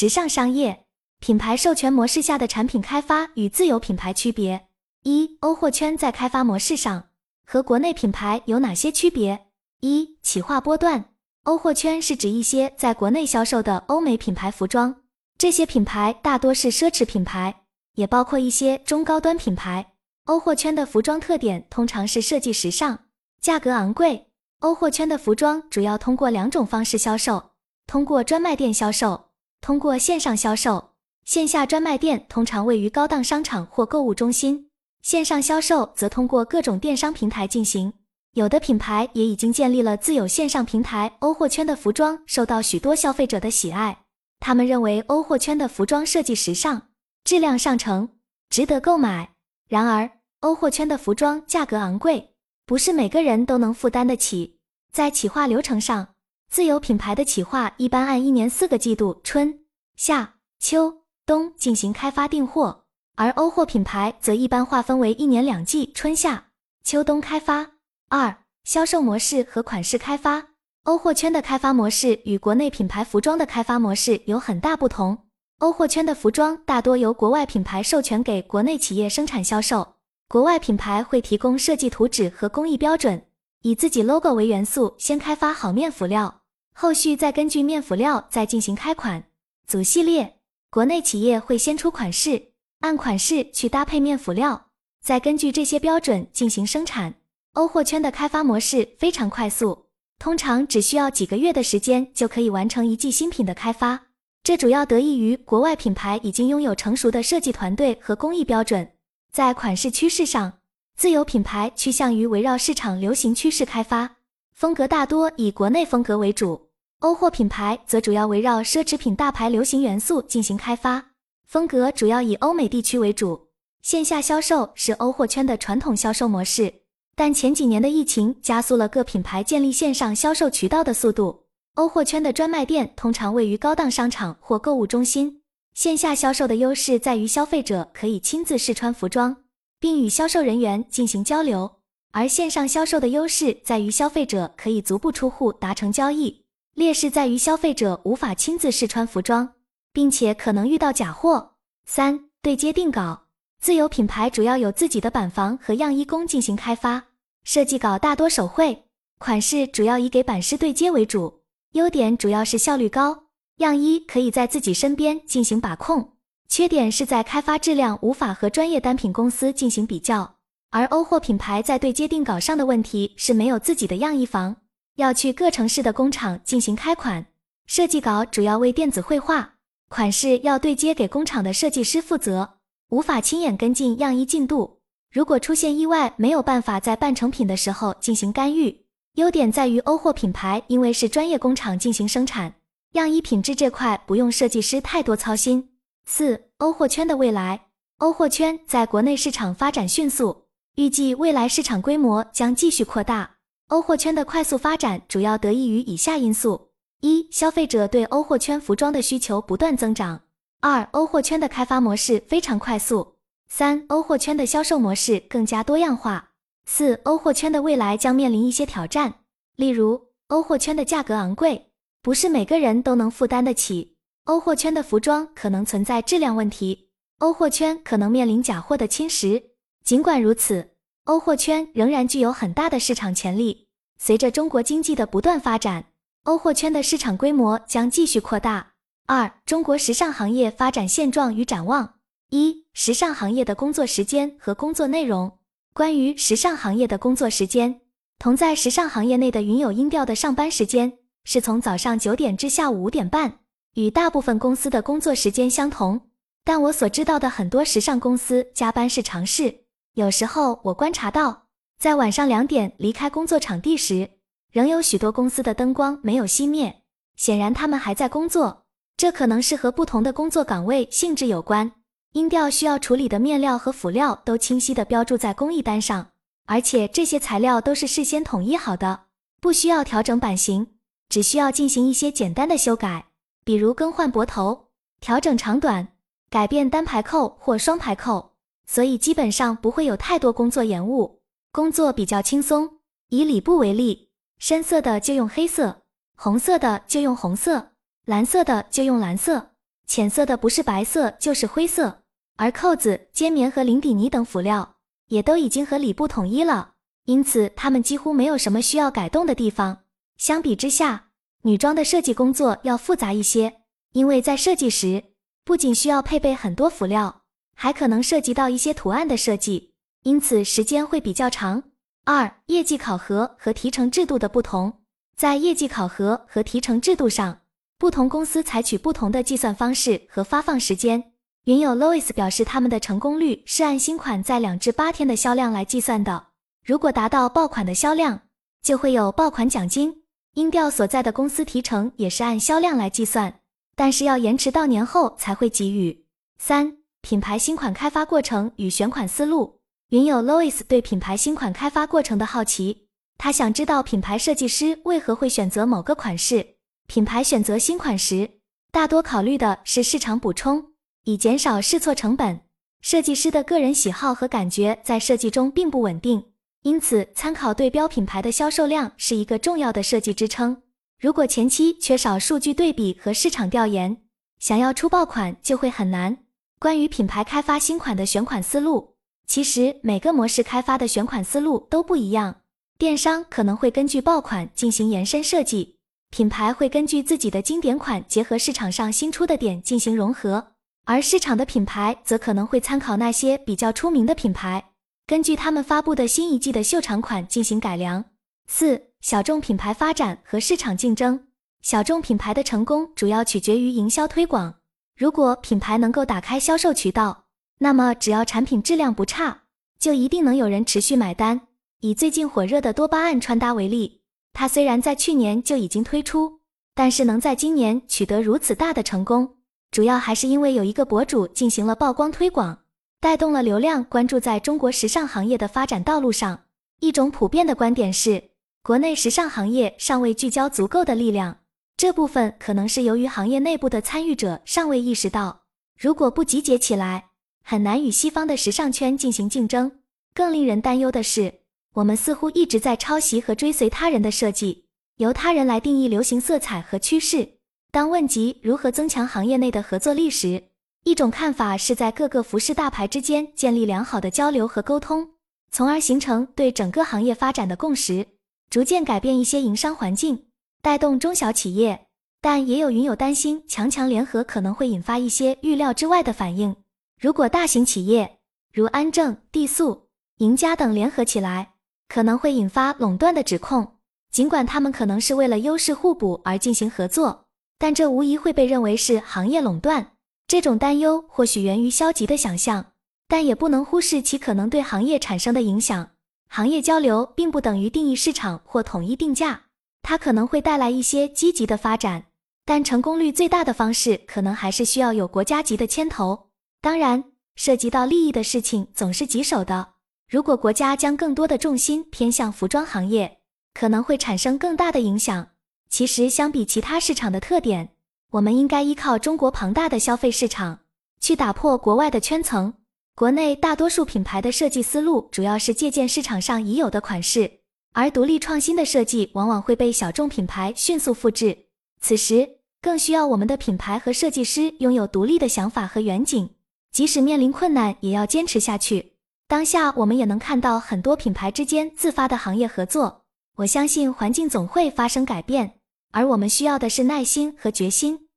时尚商业品牌授权模式下的产品开发与自有品牌区别。一、欧货圈在开发模式上和国内品牌有哪些区别？一、企划波段。欧货圈是指一些在国内销售的欧美品牌服装，这些品牌大多是奢侈品牌，也包括一些中高端品牌。欧货圈的服装特点通常是设计时尚，价格昂贵。欧货圈的服装主要通过两种方式销售：通过专卖店销售，通过线上销售。线下专卖店通常位于高档商场或购物中心，线上销售则通过各种电商平台进行。有的品牌也已经建立了自有线上平台。欧货圈的服装受到许多消费者的喜爱，他们认为欧货圈的服装设计时尚、质量上乘，值得购买。然而，欧货圈的服装价格昂贵，不是每个人都能负担得起。在企划流程上，自有品牌的企划一般按一年四个季度（春、夏、秋、冬）进行开发订货，而欧货品牌则一般划分为一年两季（春夏、秋冬）开发。二、销售模式和款式开发。欧货圈的开发模式与国内品牌服装的开发模式有很大不同。欧货圈的服装大多由国外品牌授权给国内企业生产销售，国外品牌会提供设计图纸和工艺标准，以自己 logo 为元素，先开发好面辅料，后续再根据面辅料再进行开款组系列。国内企业会先出款式，按款式去搭配面辅料，再根据这些标准进行生产。欧货圈的开发模式非常快速，通常只需要几个月的时间就可以完成一季新品的开发。这主要得益于国外品牌已经拥有成熟的设计团队和工艺标准。在款式趋势上，自有品牌趋向于围绕市场流行趋势开发，风格大多以国内风格为主；欧货品牌则主要围绕奢侈品大牌流行元素进行开发，风格主要以欧美地区为主。线下销售是欧货圈的传统销售模式。但前几年的疫情加速了各品牌建立线上销售渠道的速度。欧货圈的专卖店通常位于高档商场或购物中心。线下销售的优势在于消费者可以亲自试穿服装，并与销售人员进行交流；而线上销售的优势在于消费者可以足不出户达成交易，劣势在于消费者无法亲自试穿服装，并且可能遇到假货。三、对接定稿。自有品牌主要有自己的板房和样衣工进行开发，设计稿大多手绘，款式主要以给版师对接为主。优点主要是效率高，样衣可以在自己身边进行把控。缺点是在开发质量无法和专业单品公司进行比较。而欧货品牌在对接定稿上的问题是没有自己的样衣房，要去各城市的工厂进行开款。设计稿主要为电子绘画，款式要对接给工厂的设计师负责。无法亲眼跟进样衣进度，如果出现意外，没有办法在半成品的时候进行干预。优点在于欧货品牌因为是专业工厂进行生产，样衣品质这块不用设计师太多操心。四、欧货圈的未来，欧货圈在国内市场发展迅速，预计未来市场规模将继续扩大。欧货圈的快速发展主要得益于以下因素：一、消费者对欧货圈服装的需求不断增长。二、欧货圈的开发模式非常快速。三、欧货圈的销售模式更加多样化。四、欧货圈的未来将面临一些挑战，例如欧货圈的价格昂贵，不是每个人都能负担得起；欧货圈的服装可能存在质量问题；欧货圈可能面临假货的侵蚀。尽管如此，欧货圈仍然具有很大的市场潜力。随着中国经济的不断发展，欧货圈的市场规模将继续扩大。二、中国时尚行业发展现状与展望。一、时尚行业的工作时间和工作内容。关于时尚行业的工作时间，同在时尚行业内的云有音调的上班时间是从早上九点至下午五点半，与大部分公司的工作时间相同。但我所知道的很多时尚公司加班是常事。有时候我观察到，在晚上两点离开工作场地时，仍有许多公司的灯光没有熄灭，显然他们还在工作。这可能是和不同的工作岗位性质有关。音调需要处理的面料和辅料都清晰地标注在工艺单上，而且这些材料都是事先统一好的，不需要调整版型，只需要进行一些简单的修改，比如更换脖头、调整长短、改变单排扣或双排扣，所以基本上不会有太多工作延误，工作比较轻松。以里布为例，深色的就用黑色，红色的就用红色。蓝色的就用蓝色，浅色的不是白色就是灰色。而扣子、肩棉和零底呢等辅料也都已经和里布统一了，因此它们几乎没有什么需要改动的地方。相比之下，女装的设计工作要复杂一些，因为在设计时不仅需要配备很多辅料，还可能涉及到一些图案的设计，因此时间会比较长。二、业绩考核和提成制度的不同，在业绩考核和提成制度上，不同公司采取不同的计算方式和发放时间。云友 Louis 表示，他们的成功率是按新款在两至八天的销量来计算的，如果达到爆款的销量，就会有爆款奖金。音调所在的公司提成也是按销量来计算，但是要延迟到年后才会给予。三、品牌新款开发过程与选款思路。云友 Louis 对品牌新款开发过程的好奇，他想知道品牌设计师为何会选择某个款式。品牌选择新款时，大多考虑的是市场补充，以减少试错成本。设计师的个人喜好和感觉在设计中并不稳定。因此，参考对标品牌的销售量是一个重要的设计支撑。如果前期缺少数据对比和市场调研，想要出爆款就会很难。关于品牌开发新款的选款思路，其实每个模式开发的选款思路都不一样。电商可能会根据爆款进行延伸设计，品牌会根据自己的经典款结合市场上新出的点进行融合，而市场的品牌则可能会参考那些比较出名的品牌。根据他们发布的新一季的秀场款进行改良。四、小众品牌发展和市场竞争。小众品牌的成功主要取决于营销推广。如果品牌能够打开销售渠道，那么只要产品质量不差，就一定能有人持续买单。以最近火热的多巴胺穿搭为例，它虽然在去年就已经推出，但是能在今年取得如此大的成功，主要还是因为有一个博主进行了曝光推广。带动了流量关注在中国时尚行业的发展道路上。一种普遍的观点是，国内时尚行业尚未聚焦足够的力量。这部分可能是由于行业内部的参与者尚未意识到，如果不集结起来，很难与西方的时尚圈进行竞争。更令人担忧的是，我们似乎一直在抄袭和追随他人的设计，由他人来定义流行色彩和趋势。当问及如何增强行业内的合作力时，一种看法是在各个服饰大牌之间建立良好的交流和沟通，从而形成对整个行业发展的共识，逐渐改变一些营商环境，带动中小企业。但也有云友担心，强强联合可能会引发一些预料之外的反应。如果大型企业如安正、地素、赢家等联合起来，可能会引发垄断的指控。尽管他们可能是为了优势互补而进行合作，但这无疑会被认为是行业垄断。这种担忧或许源于消极的想象，但也不能忽视其可能对行业产生的影响。行业交流并不等于定义市场或统一定价，它可能会带来一些积极的发展，但成功率最大的方式可能还是需要有国家级的牵头。当然，涉及到利益的事情总是棘手的。如果国家将更多的重心偏向服装行业，可能会产生更大的影响。其实，相比其他市场的特点。我们应该依靠中国庞大的消费市场，去打破国外的圈层。国内大多数品牌的设计思路主要是借鉴市场上已有的款式，而独立创新的设计往往会被小众品牌迅速复制。此时，更需要我们的品牌和设计师拥有独立的想法和远景，即使面临困难，也要坚持下去。当下，我们也能看到很多品牌之间自发的行业合作。我相信环境总会发生改变。而我们需要的是耐心和决心。